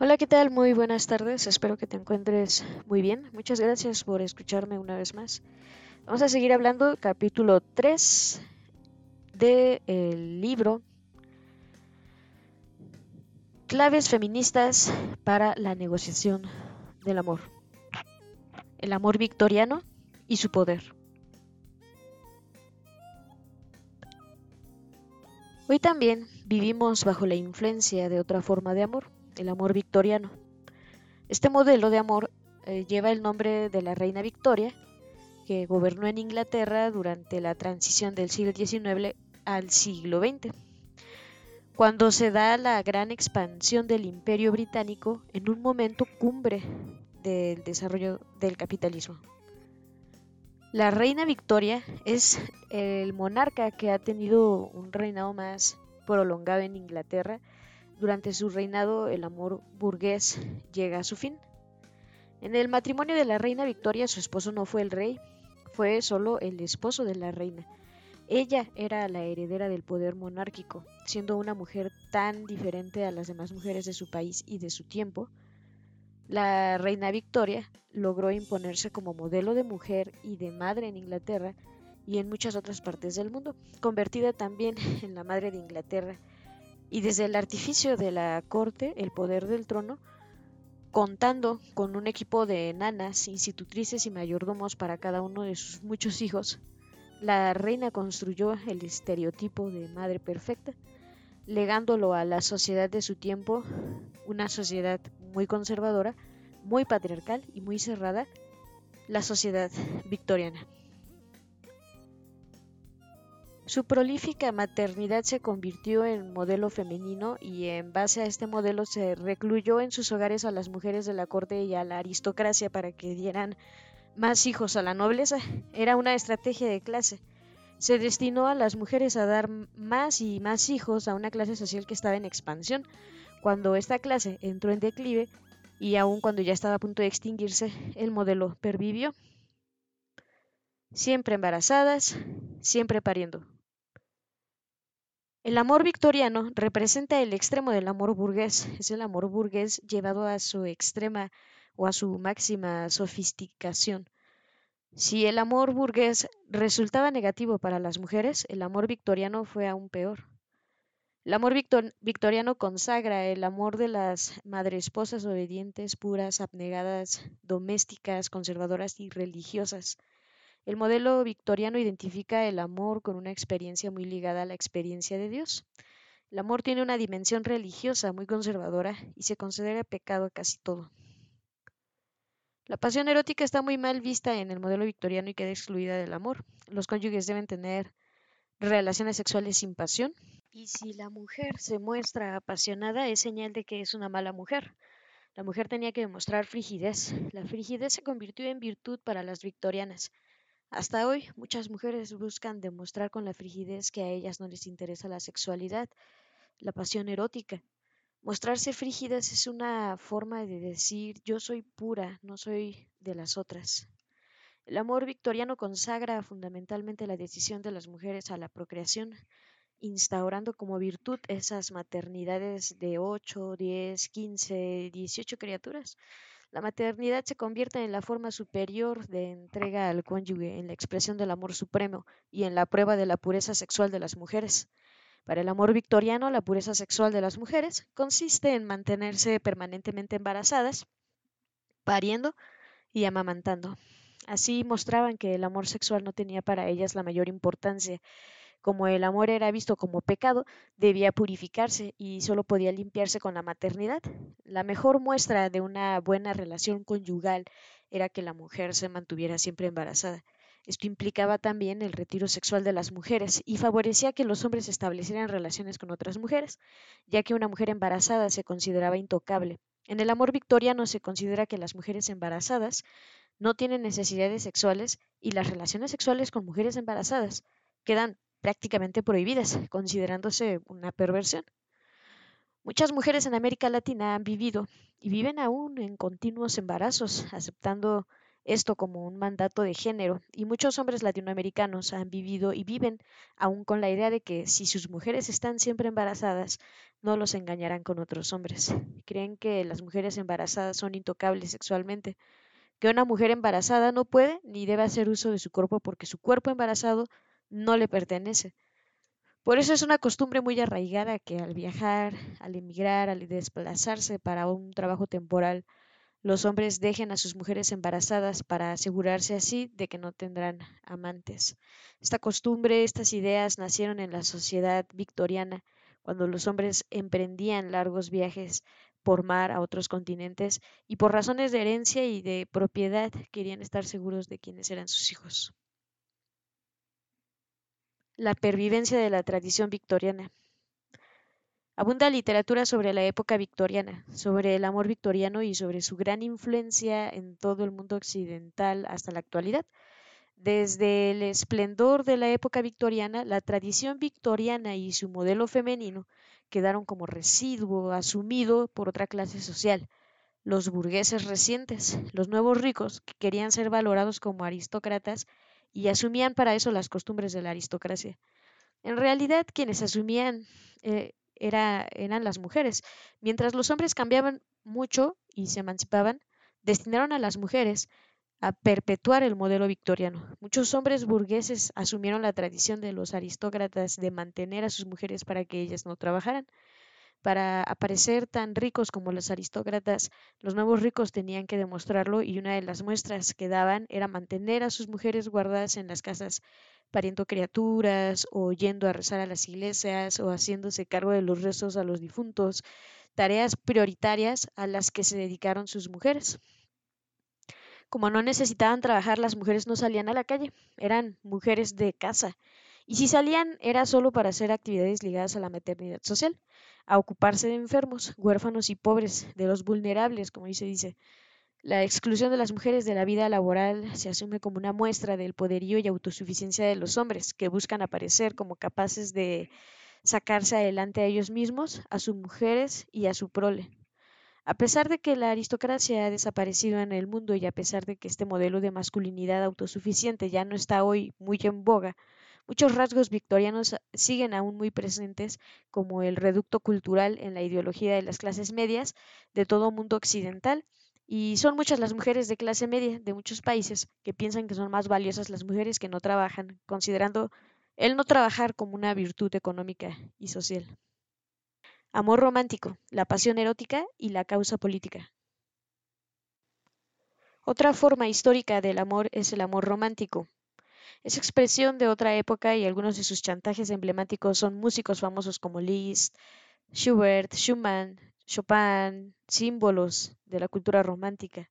Hola, ¿qué tal? Muy buenas tardes. Espero que te encuentres muy bien. Muchas gracias por escucharme una vez más. Vamos a seguir hablando capítulo 3 del libro Claves feministas para la negociación del amor. El amor victoriano y su poder. Hoy también vivimos bajo la influencia de otra forma de amor el amor victoriano. Este modelo de amor eh, lleva el nombre de la reina Victoria, que gobernó en Inglaterra durante la transición del siglo XIX al siglo XX, cuando se da la gran expansión del imperio británico en un momento cumbre del desarrollo del capitalismo. La reina Victoria es el monarca que ha tenido un reinado más prolongado en Inglaterra durante su reinado el amor burgués llega a su fin. En el matrimonio de la reina Victoria su esposo no fue el rey, fue solo el esposo de la reina. Ella era la heredera del poder monárquico, siendo una mujer tan diferente a las demás mujeres de su país y de su tiempo. La reina Victoria logró imponerse como modelo de mujer y de madre en Inglaterra y en muchas otras partes del mundo, convertida también en la madre de Inglaterra y desde el artificio de la corte, el poder del trono, contando con un equipo de nanas, institutrices y mayordomos para cada uno de sus muchos hijos, la reina construyó el estereotipo de madre perfecta, legándolo a la sociedad de su tiempo, una sociedad muy conservadora, muy patriarcal y muy cerrada, la sociedad victoriana. Su prolífica maternidad se convirtió en modelo femenino y en base a este modelo se recluyó en sus hogares a las mujeres de la corte y a la aristocracia para que dieran más hijos a la nobleza. Era una estrategia de clase. Se destinó a las mujeres a dar más y más hijos a una clase social que estaba en expansión. Cuando esta clase entró en declive y aun cuando ya estaba a punto de extinguirse, el modelo pervivió. Siempre embarazadas, siempre pariendo. El amor victoriano representa el extremo del amor burgués, es el amor burgués llevado a su extrema o a su máxima sofisticación. Si el amor burgués resultaba negativo para las mujeres, el amor victoriano fue aún peor. El amor victoriano consagra el amor de las madresposas obedientes, puras, abnegadas, domésticas, conservadoras y religiosas. El modelo victoriano identifica el amor con una experiencia muy ligada a la experiencia de Dios. El amor tiene una dimensión religiosa muy conservadora y se considera pecado a casi todo. La pasión erótica está muy mal vista en el modelo victoriano y queda excluida del amor. Los cónyuges deben tener relaciones sexuales sin pasión. Y si la mujer se muestra apasionada es señal de que es una mala mujer. La mujer tenía que demostrar frigidez. La frigidez se convirtió en virtud para las victorianas. Hasta hoy, muchas mujeres buscan demostrar con la frigidez que a ellas no les interesa la sexualidad, la pasión erótica. Mostrarse frígidas es una forma de decir yo soy pura, no soy de las otras. El amor victoriano consagra fundamentalmente la decisión de las mujeres a la procreación, instaurando como virtud esas maternidades de 8, 10, 15, 18 criaturas la maternidad se convierte en la forma superior de entrega al cónyuge, en la expresión del amor supremo y en la prueba de la pureza sexual de las mujeres. Para el amor victoriano, la pureza sexual de las mujeres consiste en mantenerse permanentemente embarazadas, pariendo y amamantando. Así mostraban que el amor sexual no tenía para ellas la mayor importancia como el amor era visto como pecado, debía purificarse y solo podía limpiarse con la maternidad. La mejor muestra de una buena relación conyugal era que la mujer se mantuviera siempre embarazada. Esto implicaba también el retiro sexual de las mujeres y favorecía que los hombres establecieran relaciones con otras mujeres, ya que una mujer embarazada se consideraba intocable. En el amor victoriano se considera que las mujeres embarazadas no tienen necesidades sexuales y las relaciones sexuales con mujeres embarazadas quedan prácticamente prohibidas, considerándose una perversión. Muchas mujeres en América Latina han vivido y viven aún en continuos embarazos, aceptando esto como un mandato de género, y muchos hombres latinoamericanos han vivido y viven aún con la idea de que si sus mujeres están siempre embarazadas, no los engañarán con otros hombres. Creen que las mujeres embarazadas son intocables sexualmente, que una mujer embarazada no puede ni debe hacer uso de su cuerpo porque su cuerpo embarazado no le pertenece. Por eso es una costumbre muy arraigada que al viajar, al emigrar, al desplazarse para un trabajo temporal, los hombres dejen a sus mujeres embarazadas para asegurarse así de que no tendrán amantes. Esta costumbre, estas ideas nacieron en la sociedad victoriana, cuando los hombres emprendían largos viajes por mar a otros continentes y por razones de herencia y de propiedad querían estar seguros de quiénes eran sus hijos la pervivencia de la tradición victoriana. Abunda literatura sobre la época victoriana, sobre el amor victoriano y sobre su gran influencia en todo el mundo occidental hasta la actualidad. Desde el esplendor de la época victoriana, la tradición victoriana y su modelo femenino quedaron como residuo asumido por otra clase social, los burgueses recientes, los nuevos ricos que querían ser valorados como aristócratas y asumían para eso las costumbres de la aristocracia. En realidad, quienes asumían eh, era, eran las mujeres. Mientras los hombres cambiaban mucho y se emancipaban, destinaron a las mujeres a perpetuar el modelo victoriano. Muchos hombres burgueses asumieron la tradición de los aristócratas de mantener a sus mujeres para que ellas no trabajaran. Para aparecer tan ricos como los aristócratas, los nuevos ricos tenían que demostrarlo y una de las muestras que daban era mantener a sus mujeres guardadas en las casas, pariendo criaturas o yendo a rezar a las iglesias o haciéndose cargo de los restos a los difuntos, tareas prioritarias a las que se dedicaron sus mujeres. Como no necesitaban trabajar, las mujeres no salían a la calle, eran mujeres de casa, y si salían era solo para hacer actividades ligadas a la maternidad social a ocuparse de enfermos, huérfanos y pobres, de los vulnerables, como se dice. La exclusión de las mujeres de la vida laboral se asume como una muestra del poderío y autosuficiencia de los hombres, que buscan aparecer como capaces de sacarse adelante a ellos mismos, a sus mujeres y a su prole. A pesar de que la aristocracia ha desaparecido en el mundo y a pesar de que este modelo de masculinidad autosuficiente ya no está hoy muy en boga, Muchos rasgos victorianos siguen aún muy presentes, como el reducto cultural en la ideología de las clases medias de todo mundo occidental, y son muchas las mujeres de clase media de muchos países que piensan que son más valiosas las mujeres que no trabajan, considerando el no trabajar como una virtud económica y social. Amor romántico, la pasión erótica y la causa política. Otra forma histórica del amor es el amor romántico, es expresión de otra época y algunos de sus chantajes emblemáticos son músicos famosos como Liszt, Schubert, Schumann, Chopin, símbolos de la cultura romántica.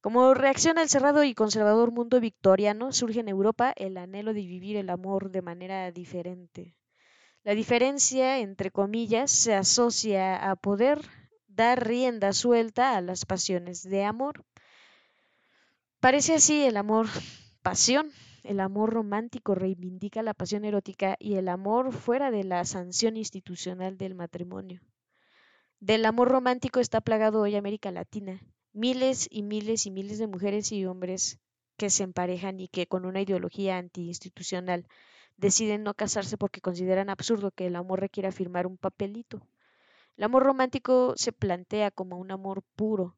Como reacción al cerrado y conservador mundo victoriano, surge en Europa el anhelo de vivir el amor de manera diferente. La diferencia, entre comillas, se asocia a poder dar rienda suelta a las pasiones de amor. Parece así el amor pasión, el amor romántico reivindica la pasión erótica y el amor fuera de la sanción institucional del matrimonio. Del amor romántico está plagado hoy América Latina. Miles y miles y miles de mujeres y hombres que se emparejan y que con una ideología antiinstitucional deciden no casarse porque consideran absurdo que el amor requiera firmar un papelito. El amor romántico se plantea como un amor puro,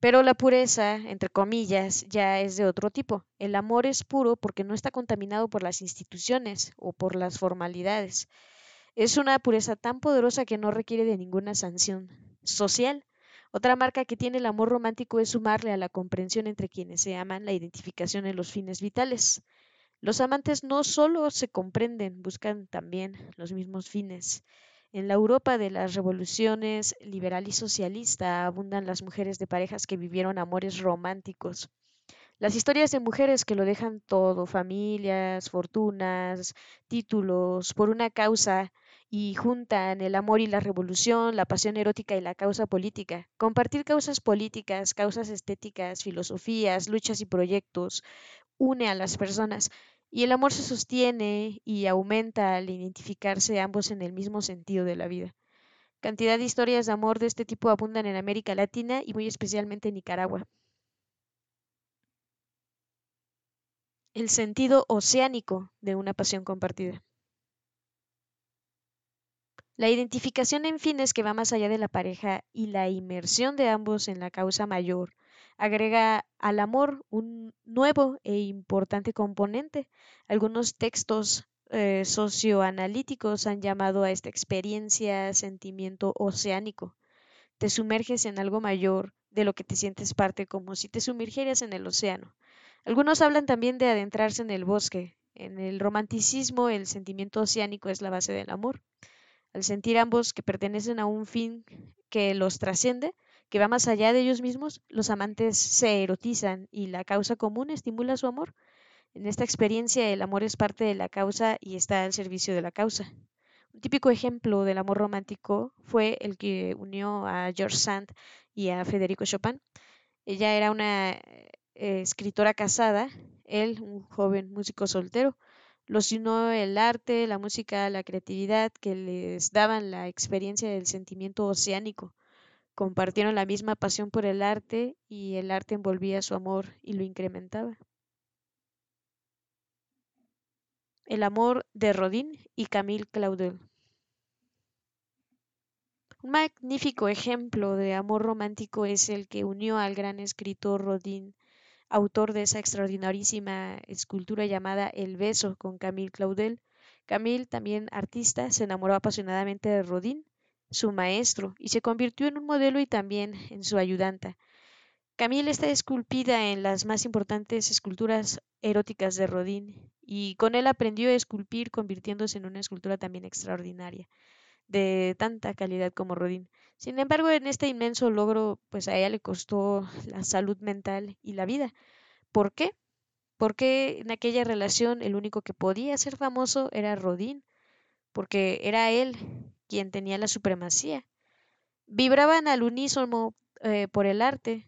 pero la pureza, entre comillas, ya es de otro tipo. El amor es puro porque no está contaminado por las instituciones o por las formalidades. Es una pureza tan poderosa que no requiere de ninguna sanción social. Otra marca que tiene el amor romántico es sumarle a la comprensión entre quienes se aman la identificación en los fines vitales. Los amantes no solo se comprenden, buscan también los mismos fines. En la Europa de las revoluciones liberal y socialista abundan las mujeres de parejas que vivieron amores románticos. Las historias de mujeres que lo dejan todo, familias, fortunas, títulos, por una causa y juntan el amor y la revolución, la pasión erótica y la causa política. Compartir causas políticas, causas estéticas, filosofías, luchas y proyectos une a las personas y el amor se sostiene y aumenta al identificarse ambos en el mismo sentido de la vida. Cantidad de historias de amor de este tipo abundan en América Latina y muy especialmente en Nicaragua. el sentido oceánico de una pasión compartida. La identificación en fines que va más allá de la pareja y la inmersión de ambos en la causa mayor agrega al amor un nuevo e importante componente. Algunos textos eh, socioanalíticos han llamado a esta experiencia sentimiento oceánico. Te sumerges en algo mayor de lo que te sientes parte, como si te sumergieras en el océano. Algunos hablan también de adentrarse en el bosque. En el romanticismo, el sentimiento oceánico es la base del amor. Al sentir ambos que pertenecen a un fin que los trasciende, que va más allá de ellos mismos, los amantes se erotizan y la causa común estimula su amor. En esta experiencia el amor es parte de la causa y está al servicio de la causa. Un típico ejemplo del amor romántico fue el que unió a George Sand y a Federico Chopin. Ella era una eh, escritora casada, él un joven músico soltero. Los unió el arte, la música, la creatividad que les daban la experiencia del sentimiento oceánico. Compartieron la misma pasión por el arte y el arte envolvía su amor y lo incrementaba. El amor de Rodin y Camille Claudel. Un magnífico ejemplo de amor romántico es el que unió al gran escritor Rodin autor de esa extraordinarísima escultura llamada El beso con Camille Claudel. Camille, también artista, se enamoró apasionadamente de Rodin, su maestro, y se convirtió en un modelo y también en su ayudanta. Camille está esculpida en las más importantes esculturas eróticas de Rodin y con él aprendió a esculpir convirtiéndose en una escultura también extraordinaria, de tanta calidad como Rodin. Sin embargo, en este inmenso logro, pues a ella le costó la salud mental y la vida. ¿Por qué? Porque en aquella relación el único que podía ser famoso era Rodin, porque era él quien tenía la supremacía. Vibraban al unísono eh, por el arte.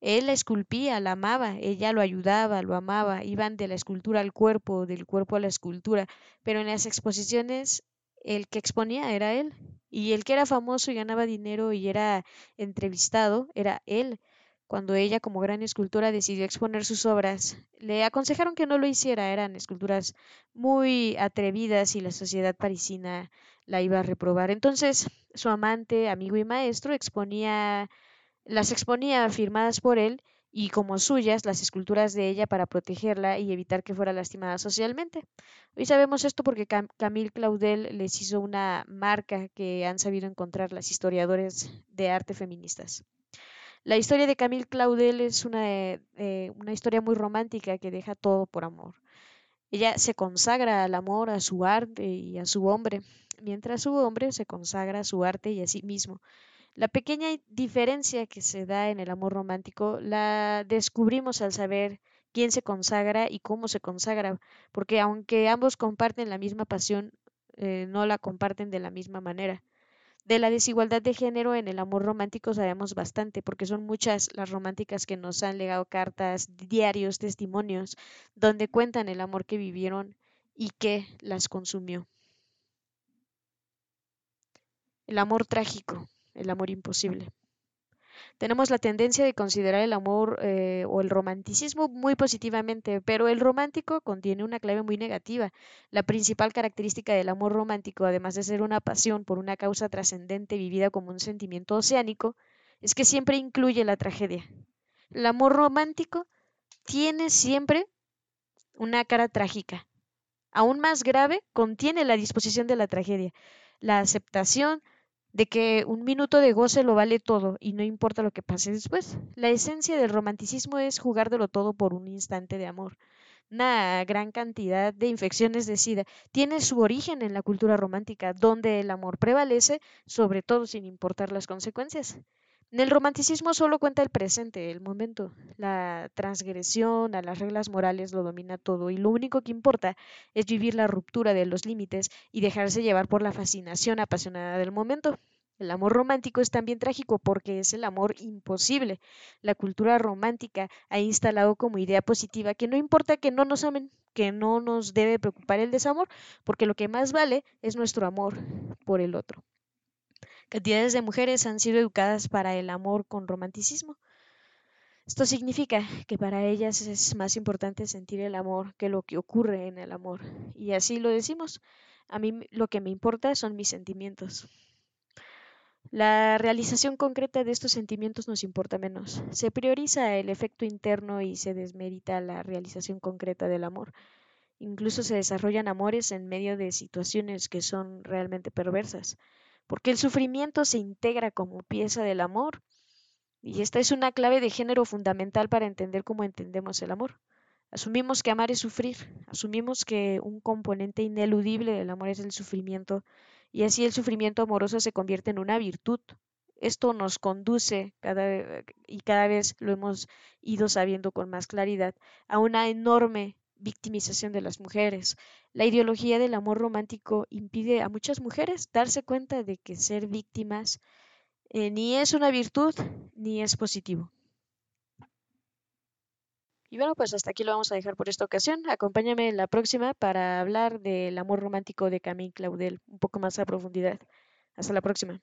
Él la esculpía, la amaba, ella lo ayudaba, lo amaba, iban de la escultura al cuerpo, del cuerpo a la escultura, pero en las exposiciones el que exponía era él. Y el que era famoso y ganaba dinero y era entrevistado era él. Cuando ella, como gran escultora, decidió exponer sus obras, le aconsejaron que no lo hiciera. Eran esculturas muy atrevidas y la sociedad parisina la iba a reprobar. Entonces, su amante, amigo y maestro exponía, las exponía firmadas por él y como suyas las esculturas de ella para protegerla y evitar que fuera lastimada socialmente. Hoy sabemos esto porque Camille Claudel les hizo una marca que han sabido encontrar las historiadores de arte feministas. La historia de Camille Claudel es una, eh, una historia muy romántica que deja todo por amor. Ella se consagra al amor, a su arte y a su hombre, mientras su hombre se consagra a su arte y a sí mismo. La pequeña diferencia que se da en el amor romántico la descubrimos al saber quién se consagra y cómo se consagra, porque aunque ambos comparten la misma pasión, eh, no la comparten de la misma manera. De la desigualdad de género en el amor romántico sabemos bastante, porque son muchas las románticas que nos han legado cartas, diarios, testimonios, donde cuentan el amor que vivieron y que las consumió. El amor trágico el amor imposible. Tenemos la tendencia de considerar el amor eh, o el romanticismo muy positivamente, pero el romántico contiene una clave muy negativa. La principal característica del amor romántico, además de ser una pasión por una causa trascendente vivida como un sentimiento oceánico, es que siempre incluye la tragedia. El amor romántico tiene siempre una cara trágica. Aún más grave, contiene la disposición de la tragedia, la aceptación de que un minuto de goce lo vale todo y no importa lo que pase después. La esencia del romanticismo es jugártelo todo por un instante de amor. Una gran cantidad de infecciones de SIDA tiene su origen en la cultura romántica, donde el amor prevalece, sobre todo sin importar las consecuencias. En el romanticismo solo cuenta el presente, el momento. La transgresión a las reglas morales lo domina todo y lo único que importa es vivir la ruptura de los límites y dejarse llevar por la fascinación apasionada del momento. El amor romántico es también trágico porque es el amor imposible. La cultura romántica ha instalado como idea positiva que no importa que no nos amen, que no nos debe preocupar el desamor, porque lo que más vale es nuestro amor por el otro. Cantidades de mujeres han sido educadas para el amor con romanticismo. Esto significa que para ellas es más importante sentir el amor que lo que ocurre en el amor. Y así lo decimos. A mí lo que me importa son mis sentimientos. La realización concreta de estos sentimientos nos importa menos. Se prioriza el efecto interno y se desmerita la realización concreta del amor. Incluso se desarrollan amores en medio de situaciones que son realmente perversas, porque el sufrimiento se integra como pieza del amor y esta es una clave de género fundamental para entender cómo entendemos el amor. Asumimos que amar es sufrir, asumimos que un componente ineludible del amor es el sufrimiento y así el sufrimiento amoroso se convierte en una virtud. Esto nos conduce, cada, y cada vez lo hemos ido sabiendo con más claridad, a una enorme victimización de las mujeres. La ideología del amor romántico impide a muchas mujeres darse cuenta de que ser víctimas eh, ni es una virtud ni es positivo. Y bueno, pues hasta aquí lo vamos a dejar por esta ocasión. Acompáñame en la próxima para hablar del amor romántico de Camille Claudel un poco más a profundidad. Hasta la próxima.